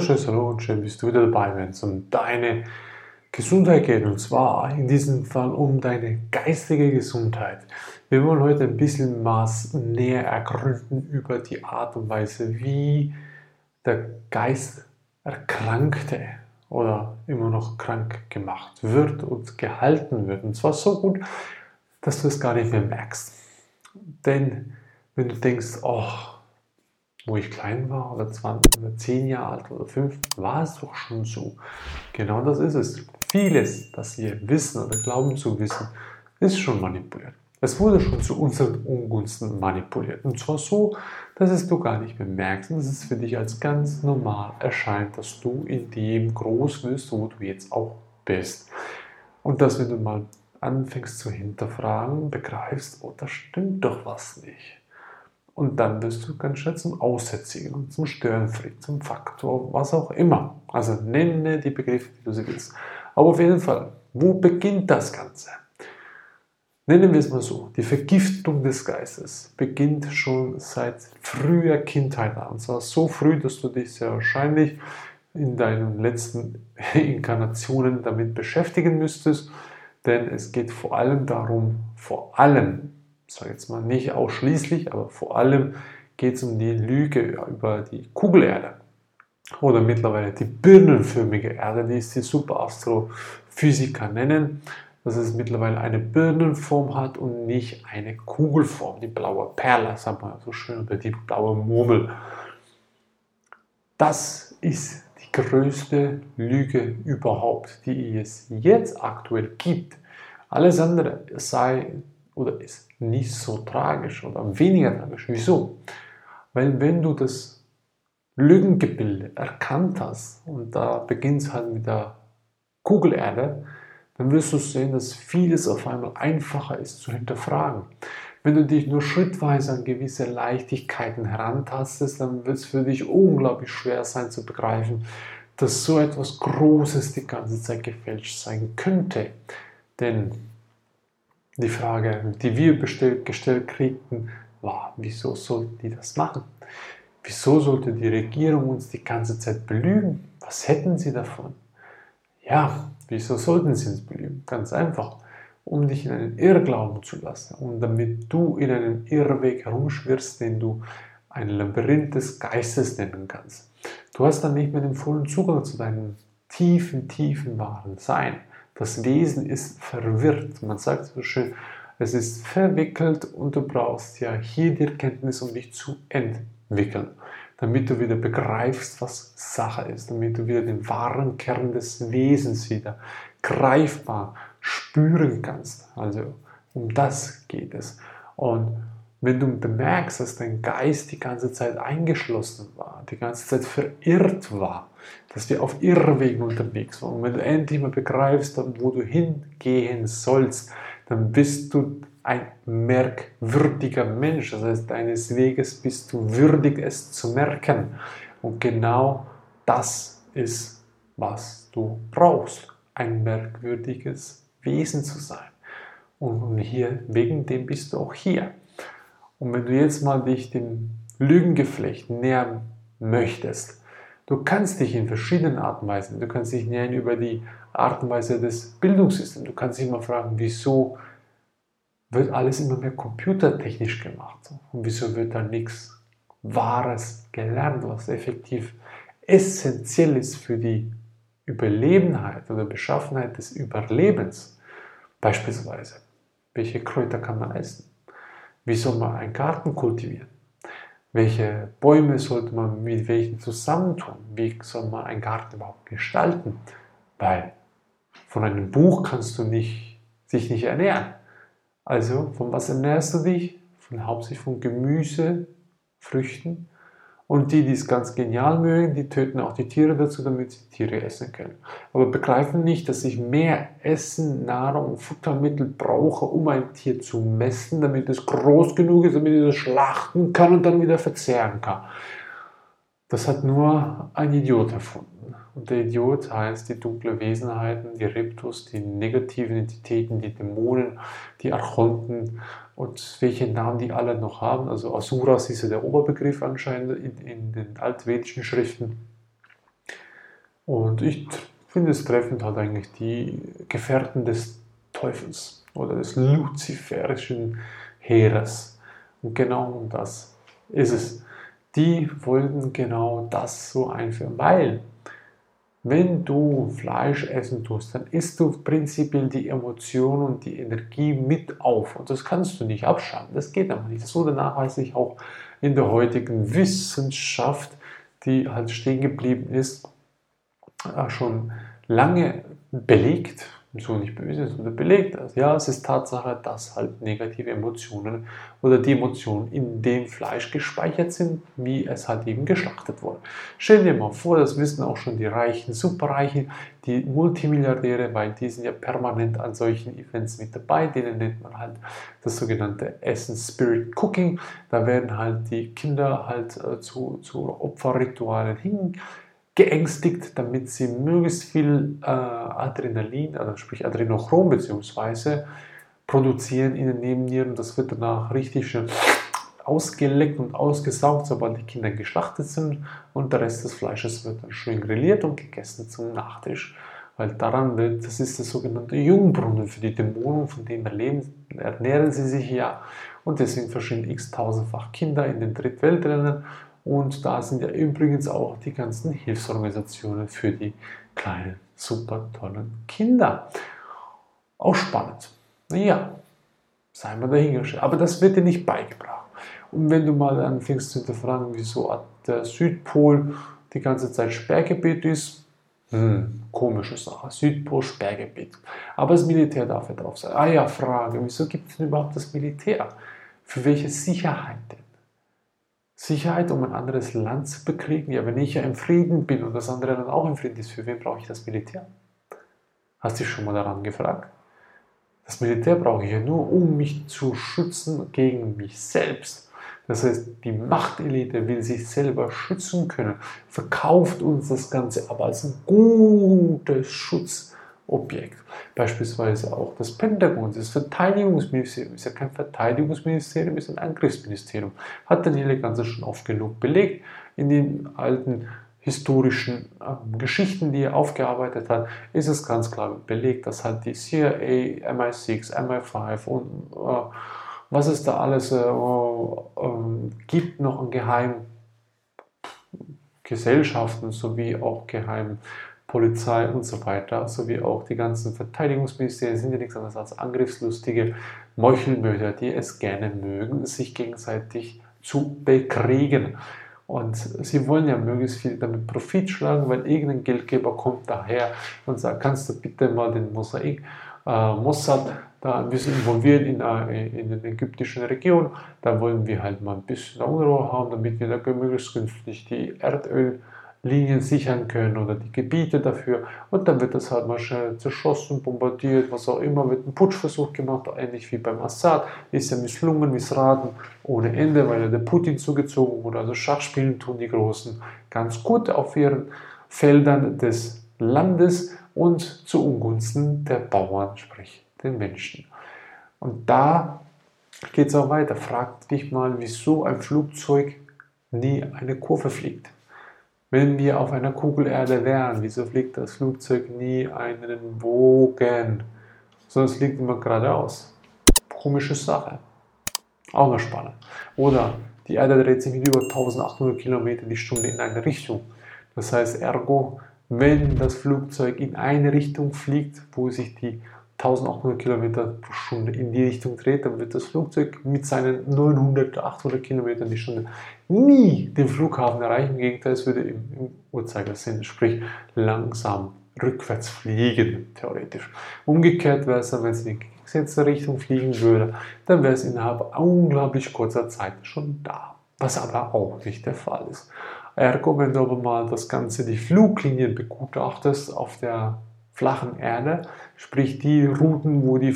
wunderschönes Hallo und schön bist du wieder dabei, wenn es um deine Gesundheit geht. Und zwar in diesem Fall um deine geistige Gesundheit. Wir wollen heute ein bisschen was näher ergründen über die Art und Weise, wie der Geist Erkrankte oder immer noch krank gemacht wird und gehalten wird. Und zwar so gut, dass du es gar nicht mehr merkst. Denn wenn du denkst, oh, wo ich klein war oder 20 oder 10 Jahre alt oder 5, war es doch schon so. Genau das ist es. Vieles, das wir wissen oder glauben zu wissen, ist schon manipuliert. Es wurde schon zu unseren Ungunsten manipuliert. Und zwar so, dass es du gar nicht bemerkst und dass es für dich als ganz normal erscheint, dass du in dem groß wirst, wo du jetzt auch bist. Und dass, wenn du mal anfängst zu hinterfragen, begreifst, oh, da stimmt doch was nicht. Und dann wirst du ganz schnell zum Aussätzigen zum Störenfried, zum Faktor, was auch immer. Also nenne die Begriffe, die du sie willst. Aber auf jeden Fall, wo beginnt das Ganze? Nennen wir es mal so, die Vergiftung des Geistes beginnt schon seit früher Kindheit an. Und zwar so früh, dass du dich sehr wahrscheinlich in deinen letzten Inkarnationen damit beschäftigen müsstest. Denn es geht vor allem darum, vor allem sage jetzt mal nicht ausschließlich, aber vor allem geht es um die Lüge über die Kugelerde oder mittlerweile die birnenförmige Erde, die es die Superastrophysiker nennen, dass es mittlerweile eine Birnenform hat und nicht eine Kugelform, die blaue Perle, sagt man so schön, oder die blaue Murmel. Das ist die größte Lüge überhaupt, die es jetzt aktuell gibt. Alles andere sei oder ist nicht so tragisch oder weniger tragisch. Wieso? Weil wenn du das Lügengebilde erkannt hast und da beginnt es halt mit der Kugelerde, dann wirst du sehen, dass vieles auf einmal einfacher ist zu hinterfragen. Wenn du dich nur schrittweise an gewisse Leichtigkeiten herantastest, dann wird es für dich unglaublich schwer sein zu begreifen, dass so etwas Großes die ganze Zeit gefälscht sein könnte. Denn die Frage, die wir bestellt, gestellt kriegten, war, wieso sollten die das machen? Wieso sollte die Regierung uns die ganze Zeit belügen? Was hätten sie davon? Ja, wieso sollten sie uns belügen? Ganz einfach, um dich in einen Irrglauben zu lassen und damit du in einem Irrweg herumschwirrst, den du ein Labyrinth des Geistes nennen kannst. Du hast dann nicht mehr den vollen Zugang zu deinem tiefen, tiefen wahren Sein. Das Wesen ist verwirrt. Man sagt so schön, es ist verwickelt und du brauchst ja hier die Erkenntnis, um dich zu entwickeln, damit du wieder begreifst, was Sache ist, damit du wieder den wahren Kern des Wesens wieder greifbar spüren kannst. Also um das geht es. Und wenn du bemerkst, dass dein Geist die ganze Zeit eingeschlossen war, die ganze Zeit verirrt war, dass wir auf Irrwegen unterwegs waren, und wenn du endlich mal begreifst, wo du hingehen sollst, dann bist du ein merkwürdiger Mensch. Das heißt, deines Weges bist du würdig, es zu merken. Und genau das ist, was du brauchst. Ein merkwürdiges Wesen zu sein. Und hier, wegen dem bist du auch hier. Und wenn du jetzt mal dich dem Lügengeflecht nähern möchtest, du kannst dich in verschiedenen Arten Weisen, du kannst dich nähern über die Art und Weise des Bildungssystems, du kannst dich mal fragen, wieso wird alles immer mehr computertechnisch gemacht und wieso wird da nichts Wahres gelernt, was effektiv essentiell ist für die Überlebenheit oder Beschaffenheit des Überlebens. Beispielsweise, welche Kräuter kann man essen? Wie soll man einen Garten kultivieren? Welche Bäume sollte man mit welchen zusammentun? Wie soll man einen Garten überhaupt gestalten? Weil von einem Buch kannst du nicht, sich nicht ernähren. Also von was ernährst du dich? Von, hauptsächlich von Gemüse, Früchten und die, die es ganz genial mögen, die töten auch die Tiere dazu, damit sie Tiere essen können. Aber begreifen nicht, dass ich mehr Essen, Nahrung Futtermittel brauche, um ein Tier zu messen, damit es groß genug ist, damit ich es schlachten kann und dann wieder verzehren kann. Das hat nur ein Idiot erfunden. Der Idiot heißt die dunkle Wesenheiten, die Reptus, die negativen Entitäten, die Dämonen, die Archonten und welche Namen die alle noch haben. Also Asuras ist ja der Oberbegriff anscheinend in, in den altvedischen Schriften. Und ich finde es treffend halt eigentlich die Gefährten des Teufels oder des luziferischen Heeres. Und genau das ist es. Die wollten genau das so einführen, weil wenn du Fleisch essen tust, dann isst du prinzipiell die Emotion und die Energie mit auf. Und das kannst du nicht abschalten. Das geht aber nicht. Das wurde nachweislich auch in der heutigen Wissenschaft, die halt stehen geblieben ist, äh, schon lange belegt so nicht böse, sondern belegt das. Ja, es ist Tatsache, dass halt negative Emotionen oder die Emotionen in dem Fleisch gespeichert sind, wie es halt eben geschlachtet wurde. Stell dir mal vor, das wissen auch schon die Reichen, Superreichen, die Multimilliardäre, weil die sind ja permanent an solchen Events mit dabei, denen nennt man halt das sogenannte Essen Spirit Cooking. Da werden halt die Kinder halt äh, zu, zu Opferritualen hin geängstigt, damit sie möglichst viel äh, Adrenalin, also sprich Adrenochrom beziehungsweise produzieren in den Nebennieren. Das wird danach richtig schön ausgeleckt und ausgesaugt, sobald die Kinder geschlachtet sind und der Rest des Fleisches wird dann schön grilliert und gegessen zum Nachtisch. Weil daran wird, das ist der sogenannte Jungbrunnen für die Dämonen, von dem erleben, ernähren sie sich ja. Und deswegen verschwinden x tausendfach Kinder in den Drittweltländern und da sind ja übrigens auch die ganzen Hilfsorganisationen für die kleinen, super tollen Kinder. Auch spannend. Naja, sei mal dahingestellt. Aber das wird dir nicht beigebracht. Und wenn du mal anfängst zu hinterfragen, wieso der Südpol die ganze Zeit Sperrgebiet ist, hm, komische Sache. Südpol Sperrgebiet. Aber das Militär darf ja drauf sein. Ah ja, Frage, wieso gibt es denn überhaupt das Militär? Für welche Sicherheit denn? Sicherheit, um ein anderes Land zu bekriegen? Ja, wenn ich ja im Frieden bin und das andere dann auch im Frieden ist, für wen brauche ich das Militär? Hast du dich schon mal daran gefragt? Das Militär brauche ich ja nur, um mich zu schützen gegen mich selbst. Das heißt, die Machtelite will sich selber schützen können, verkauft uns das Ganze aber als ein gutes Schutz Objekt. Beispielsweise auch das Pentagon, das Verteidigungsministerium ist ja kein Verteidigungsministerium, ist ein Angriffsministerium. Hat Daniele Ganze schon oft genug belegt in den alten historischen äh, Geschichten, die er aufgearbeitet hat, ist es ganz klar belegt, dass halt die CIA, MI6, MI5 und äh, was es da alles äh, ähm, gibt, noch an geheimen Gesellschaften sowie auch geheimen Polizei und so weiter, sowie auch die ganzen Verteidigungsministerien sind ja nichts anderes als angriffslustige Meuchelmörder, die es gerne mögen, sich gegenseitig zu bekriegen. Und sie wollen ja möglichst viel damit Profit schlagen, weil irgendein Geldgeber kommt daher und sagt, kannst du bitte mal den Mosaik, äh, Mossad da ein bisschen involviert in, äh, in den ägyptischen Region. Da wollen wir halt mal ein bisschen Unruhe haben, damit wir da möglichst günstig die Erdöl Linien sichern können oder die Gebiete dafür. Und dann wird das halt mal schnell zerschossen, bombardiert, was auch immer, wird ein Putschversuch gemacht, ähnlich wie beim Assad. Ist ja misslungen, missraten, ohne Ende, weil ja der Putin zugezogen wurde. Also Schachspielen tun die Großen ganz gut auf ihren Feldern des Landes und zu Ungunsten der Bauern, sprich den Menschen. Und da geht es auch weiter. Frag dich mal, wieso ein Flugzeug nie eine Kurve fliegt. Wenn wir auf einer Kugelerde wären, wieso fliegt das Flugzeug nie einen Bogen? Sondern es fliegt immer geradeaus. Komische Sache. Auch noch spannend. Oder die Erde dreht sich mit über 1800 Kilometer die Stunde in eine Richtung. Das heißt, ergo, wenn das Flugzeug in eine Richtung fliegt, wo sich die 1800 Kilometer pro Stunde in die Richtung dreht, dann wird das Flugzeug mit seinen 900, 800 Kilometern die Stunde nie den Flughafen erreichen. Im Gegenteil, es würde im, im Uhrzeigersinn, sprich langsam rückwärts fliegen, theoretisch. Umgekehrt wäre es dann, wenn es in die gesetzte Richtung fliegen würde, dann wäre es innerhalb unglaublich kurzer Zeit schon da. Was aber auch nicht der Fall ist. Ergo, wenn du aber mal das Ganze, die Fluglinien begutachtest auf der flachen Erde, sprich die Routen, wo die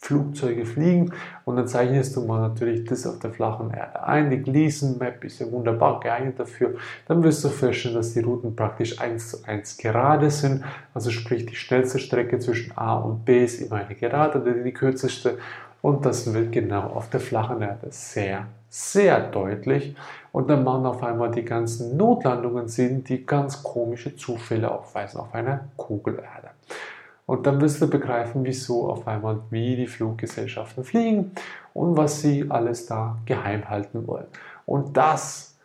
Flugzeuge fliegen und dann zeichnest du mal natürlich das auf der flachen Erde ein. Die Gleason Map ist ja wunderbar geeignet dafür. Dann wirst du feststellen, dass die Routen praktisch eins zu eins gerade sind. Also sprich die schnellste Strecke zwischen A und B ist immer eine gerade, die kürzeste Und das wird genau auf der flachen Erde sehr, sehr deutlich. Und dann machen auf einmal die ganzen Notlandungen Sinn, die ganz komische Zufälle aufweisen auf einer Kugelerde. Und dann wirst du begreifen, wieso auf einmal wie die Fluggesellschaften fliegen und was sie alles da geheim halten wollen. Und das,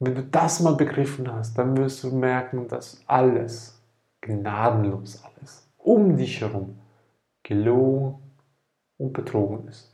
wenn du das mal begriffen hast, dann wirst du merken, dass alles, gnadenlos alles, um dich herum gelogen und betrogen ist.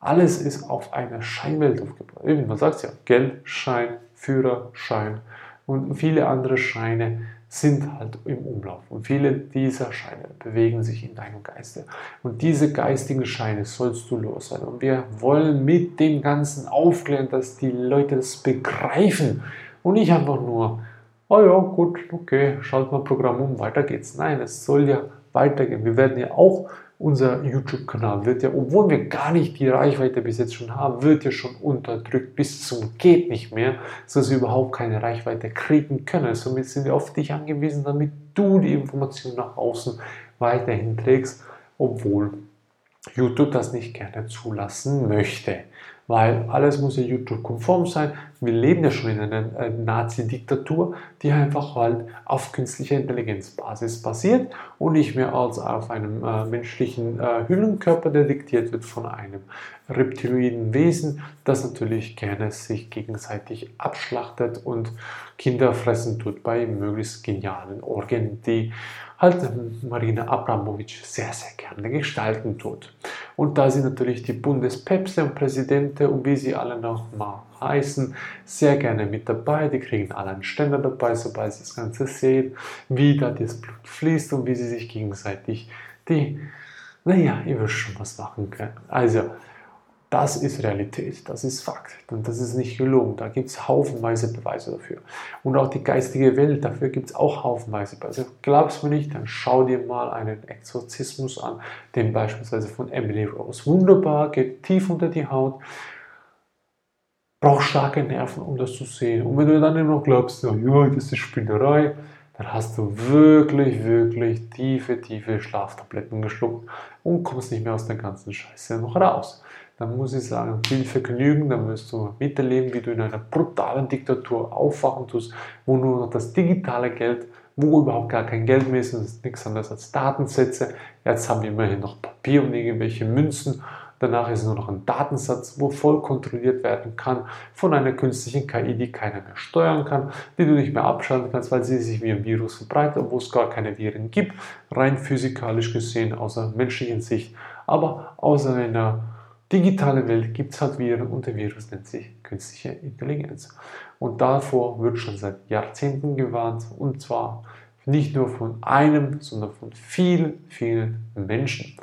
Alles ist auf einer Scheinwelt aufgebaut. Man sagt ja, Geldschein, Führerschein und viele andere Scheine sind halt im Umlauf. Und viele dieser Scheine bewegen sich in deinem Geiste. Und diese geistigen Scheine sollst du loswerden. Und wir wollen mit dem Ganzen aufklären, dass die Leute das begreifen. Und nicht einfach nur, oh ja, gut, okay, schalt mal Programm um, weiter geht's. Nein, es soll ja weitergehen. Wir werden ja auch unser YouTube-Kanal wird ja, obwohl wir gar nicht die Reichweite bis jetzt schon haben, wird ja schon unterdrückt bis zum geht nicht mehr, sodass wir überhaupt keine Reichweite kriegen können. Somit sind wir auf dich angewiesen, damit du die Information nach außen weiterhin trägst, obwohl YouTube das nicht gerne zulassen möchte weil alles muss ja YouTube-konform sein. Wir leben ja schon in einer äh, Nazi-Diktatur, die einfach halt auf künstlicher Intelligenzbasis basiert und nicht mehr als auf einem äh, menschlichen äh, Hüllenkörper, der diktiert wird von einem reptiloiden Wesen, das natürlich gerne sich gegenseitig abschlachtet und Kinder fressen tut bei möglichst genialen Organen, die halt Marina Abramovic sehr, sehr gerne gestalten tut. Und da sie natürlich die Bundespäpste und Präsidente und wie sie alle noch mal heißen, sehr gerne mit dabei. Die kriegen alle einen Ständer dabei, sobald sie das Ganze sehen, wie da das Blut fließt und wie sie sich gegenseitig die, naja, ihr wisst schon was machen können. Also, das ist Realität, das ist Fakt und das ist nicht gelogen. Da gibt es haufenweise Beweise dafür. Und auch die geistige Welt, dafür gibt es auch haufenweise Beweise. Glaubst du mir nicht, dann schau dir mal einen Exorzismus an, den beispielsweise von Emily Rose. Wunderbar, geht tief unter die Haut, braucht starke Nerven, um das zu sehen. Und wenn du dann immer noch glaubst, ja, das ist Spinnerei, dann hast du wirklich, wirklich tiefe, tiefe Schlaftabletten geschluckt und kommst nicht mehr aus der ganzen Scheiße noch raus dann muss ich sagen, viel Vergnügen, dann wirst du miterleben, wie du in einer brutalen Diktatur aufwachen tust, wo nur noch das digitale Geld, wo überhaupt gar kein Geld mehr ist, und es ist nichts anderes als Datensätze. Jetzt haben wir immerhin noch Papier und irgendwelche Münzen. Danach ist nur noch ein Datensatz, wo voll kontrolliert werden kann von einer künstlichen KI, die keiner mehr steuern kann, die du nicht mehr abschalten kannst, weil sie sich wie ein Virus verbreitet, obwohl es gar keine Viren gibt, rein physikalisch gesehen, außer menschlichen Sicht, aber außer einer digitale Welt gibt es halt Viren und der Virus nennt sich künstliche Intelligenz. Und davor wird schon seit Jahrzehnten gewarnt und zwar nicht nur von einem, sondern von vielen, vielen Menschen.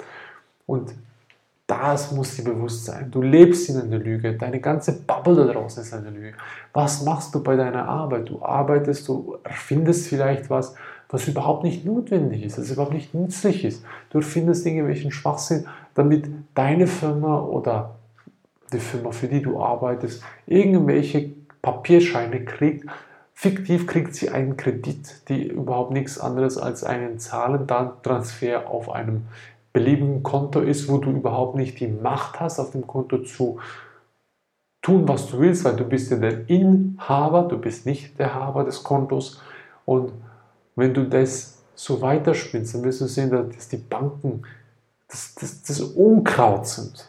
Und das muss dir bewusst sein. Du lebst in einer Lüge. Deine ganze Bubble da draußen ist eine Lüge. Was machst du bei deiner Arbeit? Du arbeitest, du erfindest vielleicht was, was überhaupt nicht notwendig ist, was überhaupt nicht nützlich ist. Du erfindest irgendwelchen Schwachsinn, damit deine Firma oder die Firma, für die du arbeitest, irgendwelche Papierscheine kriegt. Fiktiv kriegt sie einen Kredit, die überhaupt nichts anderes als einen Zahlentransfer auf einem beliebigen Konto ist, wo du überhaupt nicht die Macht hast, auf dem Konto zu tun, was du willst, weil du bist ja der Inhaber, du bist nicht der Haber des Kontos. Und wenn du das so weiterspinnst, dann wirst du sehen, dass die Banken das, das, das Unkraut sind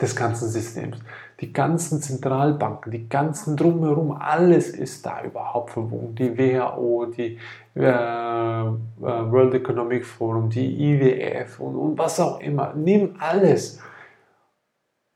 des ganzen Systems. Die ganzen Zentralbanken, die ganzen drumherum, alles ist da überhaupt verwoben. Die WHO, die äh, äh, World Economic Forum, die IWF und, und was auch immer. Nimm alles.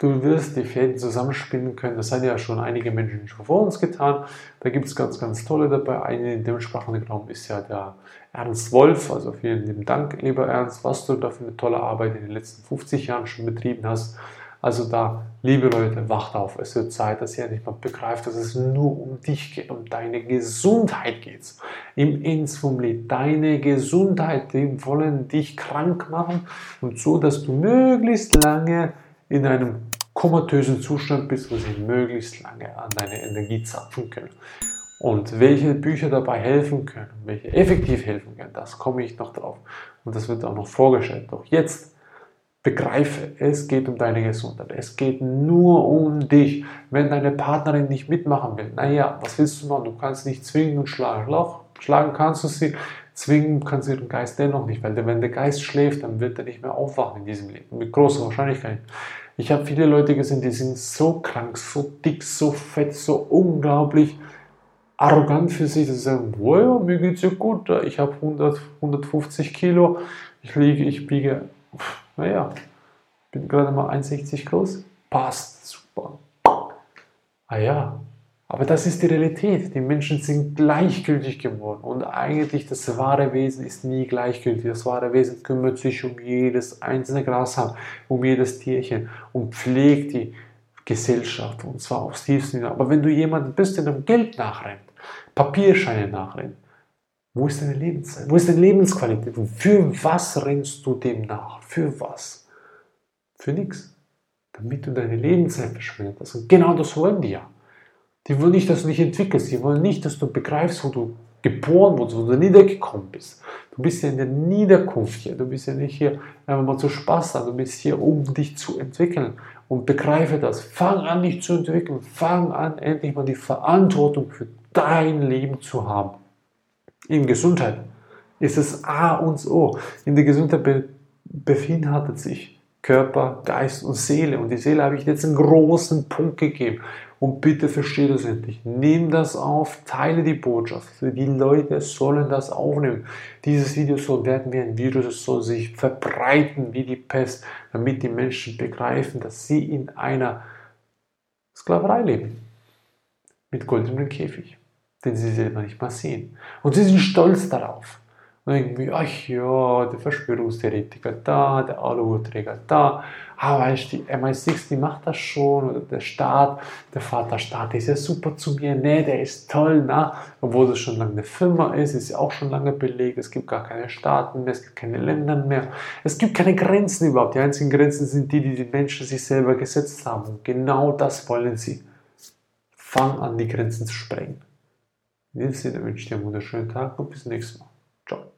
Du wirst die Fäden zusammenspinnen können. Das haben ja schon einige Menschen schon vor uns getan. Da gibt es ganz, ganz tolle dabei. Eine in dem sprachlichen Raum ist ja der Ernst Wolf. Also vielen lieben Dank, lieber Ernst, was du da für eine tolle Arbeit in den letzten 50 Jahren schon betrieben hast. Also da, liebe Leute, wacht auf. Es wird Zeit, dass ihr endlich mal begreift, dass es nur um dich geht, um deine Gesundheit geht. Im Enzfumli, deine Gesundheit, die wollen dich krank machen und so, dass du möglichst lange in einem komatösen Zustand bist, wo sie möglichst lange an deine Energie zapfen können. Und welche Bücher dabei helfen können, welche effektiv helfen können, das komme ich noch drauf. Und das wird auch noch vorgestellt. Doch jetzt Begreife, es geht um deine Gesundheit. Es geht nur um dich. Wenn deine Partnerin nicht mitmachen will, naja, was willst du machen? Du kannst nicht zwingen und schlagen. Schlagen kannst du sie, zwingen kannst du ihren Geist dennoch nicht, weil wenn der Geist schläft, dann wird er nicht mehr aufwachen in diesem Leben. Mit großer Wahrscheinlichkeit. Ich habe viele Leute gesehen, die sind so krank, so dick, so fett, so unglaublich arrogant für sich, dass sie sagen, wow, mir geht's ja gut, ich habe 100, 150 Kilo, ich liege, ich biege, naja, bin gerade mal 1,60 groß, passt, super. Ah ja, aber das ist die Realität. Die Menschen sind gleichgültig geworden. Und eigentlich das wahre Wesen ist nie gleichgültig. Das wahre Wesen kümmert sich um jedes einzelne Grashalm, um jedes Tierchen und pflegt die Gesellschaft. Und zwar aufs tiefste. Aber wenn du jemanden bist, der dem Geld nachrennt, Papierscheine nachrennt, wo ist deine Lebenszeit? Wo ist deine Lebensqualität? Und für was rennst du dem nach? Für was? Für nichts. Damit du deine Lebenszeit verschwendest. Und genau das wollen die ja. Die wollen nicht, dass du dich entwickelst. Die wollen nicht, dass du begreifst, wo du geboren wurdest, wo du niedergekommen bist. Du bist ja in der Niederkunft hier. Du bist ja nicht hier einfach mal zu Spaß da. Du bist hier, um dich zu entwickeln. Und begreife das. Fang an, dich zu entwickeln. Fang an, endlich mal die Verantwortung für dein Leben zu haben. In Gesundheit ist es A und O. In der Gesundheit be befindet sich Körper, Geist und Seele. Und die Seele habe ich jetzt einen großen Punkt gegeben. Und bitte verstehe das endlich. Nimm das auf, teile die Botschaft. Die Leute sollen das aufnehmen. Dieses Video soll werden wie ein Virus, es soll sich verbreiten wie die Pest, damit die Menschen begreifen, dass sie in einer Sklaverei leben. Mit goldenem Käfig, den sie selber nicht mal sehen. Und sie sind stolz darauf. Und irgendwie, ach ja, der Verschwörungstheoretiker da, der Aluhuträger da, ah, weißt du, die MI6, die macht das schon, oder der Staat, der Vaterstaat ist ja super zu mir, ne, der ist toll, na, obwohl das schon lange eine Firma ist, ist ja auch schon lange belegt, es gibt gar keine Staaten mehr, es gibt keine Länder mehr, es gibt keine Grenzen überhaupt, die einzigen Grenzen sind die, die die Menschen sich selber gesetzt haben und genau das wollen sie. Fang an, die Grenzen zu sprengen. In diesem Sinne wünsche ich dir einen wunderschönen Tag und bis zum nächsten Mal. Ciao.